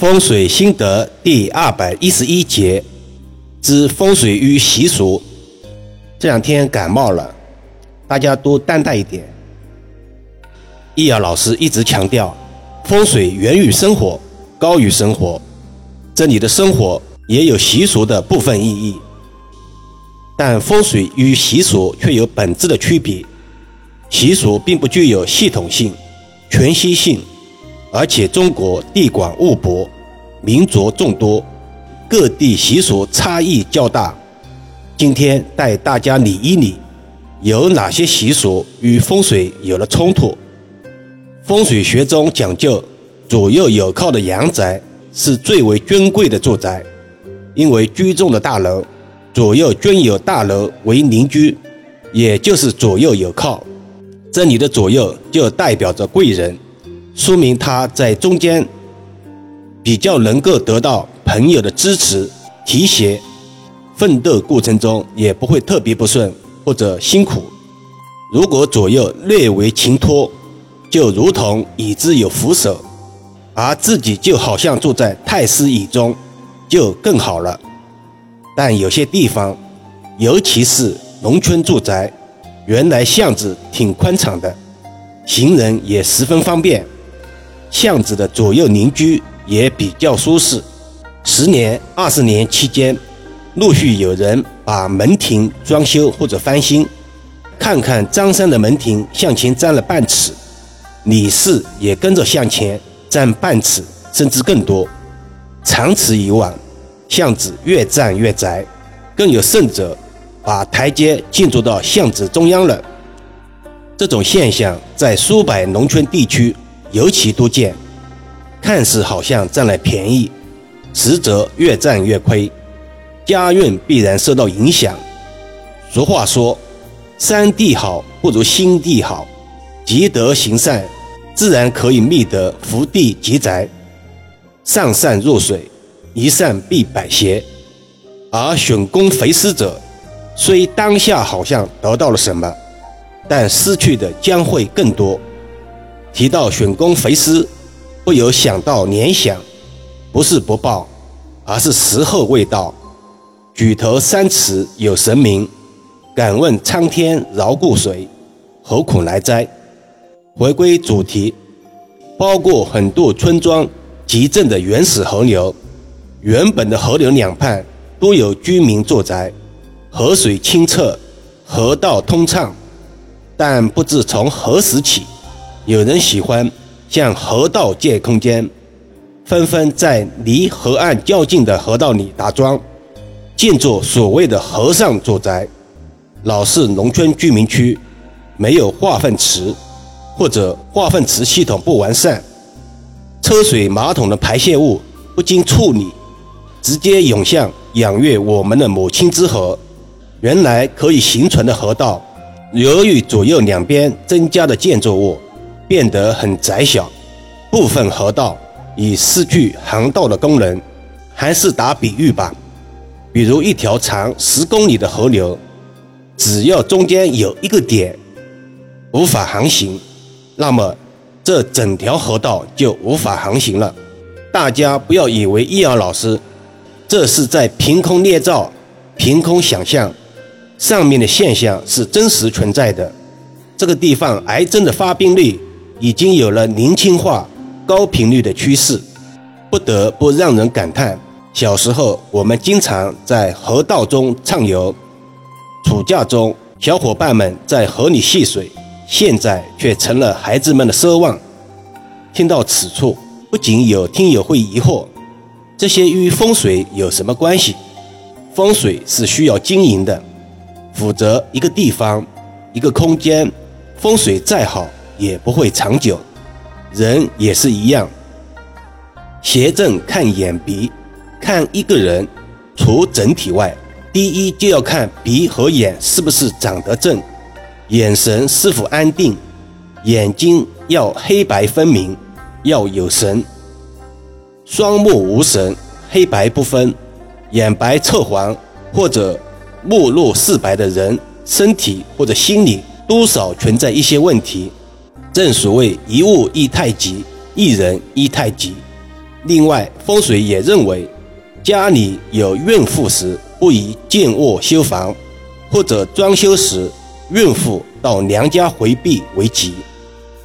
风水心得第二百一十一节之风水与习俗。这两天感冒了，大家多担待一点。易遥老师一直强调，风水源于生活，高于生活。这里的生活也有习俗的部分意义，但风水与习俗却有本质的区别。习俗并不具有系统性、全息性。而且中国地广物博，民族众多，各地习俗差异较大。今天带大家理一理，有哪些习俗与风水有了冲突？风水学中讲究左右有靠的阳宅是最为尊贵的住宅，因为居中的大楼左右均有大楼为邻居，也就是左右有靠。这里的左右就代表着贵人。说明他在中间比较能够得到朋友的支持提携，奋斗过程中也不会特别不顺或者辛苦。如果左右略为勤托，就如同椅子有扶手，而自己就好像坐在太师椅中，就更好了。但有些地方，尤其是农村住宅，原来巷子挺宽敞的，行人也十分方便。巷子的左右邻居也比较舒适。十年、二十年期间，陆续有人把门庭装修或者翻新。看看张三的门庭向前占了半尺，李四也跟着向前占半尺，甚至更多。长此以往，巷子越站越窄。更有甚者，把台阶建筑到巷子中央了。这种现象在苏北农村地区。尤其多见，看似好像占了便宜，实则越占越亏，家运必然受到影响。俗话说：“山地好不如心地好，积德行善，自然可以觅得福地吉宅。上善若水，一善必百邪。而选功肥师者，虽当下好像得到了什么，但失去的将会更多。”提到选公肥师，不由想到联想，不是不报，而是时候未到。举头三尺有神明，敢问苍天饶过谁？何苦来哉？回归主题，包括很多村庄集镇的原始河流，原本的河流两畔都有居民住宅，河水清澈，河道通畅，但不知从何时起。有人喜欢向河道借空间，纷纷在离河岸较近的河道里打桩，建筑所谓的河上住宅。老式农村居民区没有化粪池，或者化粪池系统不完善，车水马桶的排泄物不经处理，直接涌向养育我们的母亲之河。原来可以行船的河道，由于左右两边增加的建筑物。变得很窄小，部分河道已失去航道的功能。还是打比喻吧，比如一条长十公里的河流，只要中间有一个点无法航行，那么这整条河道就无法航行了。大家不要以为易遥老师这是在凭空捏造、凭空想象，上面的现象是真实存在的。这个地方癌症的发病率。已经有了年轻化、高频率的趋势，不得不让人感叹：小时候我们经常在河道中畅游，暑假中小伙伴们在河里戏水，现在却成了孩子们的奢望。听到此处，不仅有听友会疑惑：这些与风水有什么关系？风水是需要经营的，否则一个地方、一个空间，风水再好。也不会长久，人也是一样。邪正看眼鼻，看一个人，除整体外，第一就要看鼻和眼是不是长得正，眼神是否安定，眼睛要黑白分明，要有神。双目无神，黑白不分，眼白侧黄或者目露赤白的人，身体或者心理多少存在一些问题。正所谓一物一太极，一人一太极。另外，风水也认为，家里有孕妇时不宜建卧修房，或者装修时孕妇到娘家回避为吉。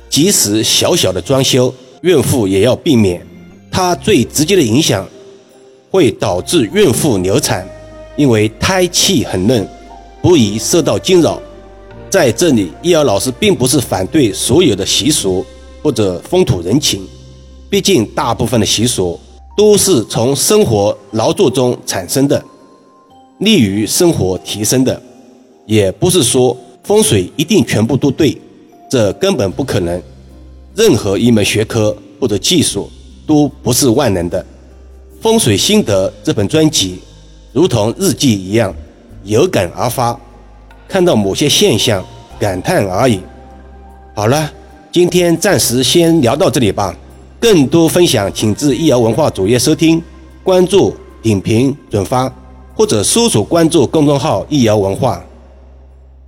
即使小小的装修，孕妇也要避免，它最直接的影响会导致孕妇流产，因为胎气很嫩，不宜受到惊扰。在这里，易遥老师并不是反对所有的习俗或者风土人情。毕竟，大部分的习俗都是从生活劳作中产生的，利于生活提升的，也不是说风水一定全部都对，这根本不可能。任何一门学科或者技术都不是万能的。风水心得这本专辑，如同日记一样，有感而发，看到某些现象感叹而已。好了，今天暂时先聊到这里吧。更多分享，请至易瑶文化主页收听、关注、点评、转发，或者搜索关注公众号“易瑶文化”。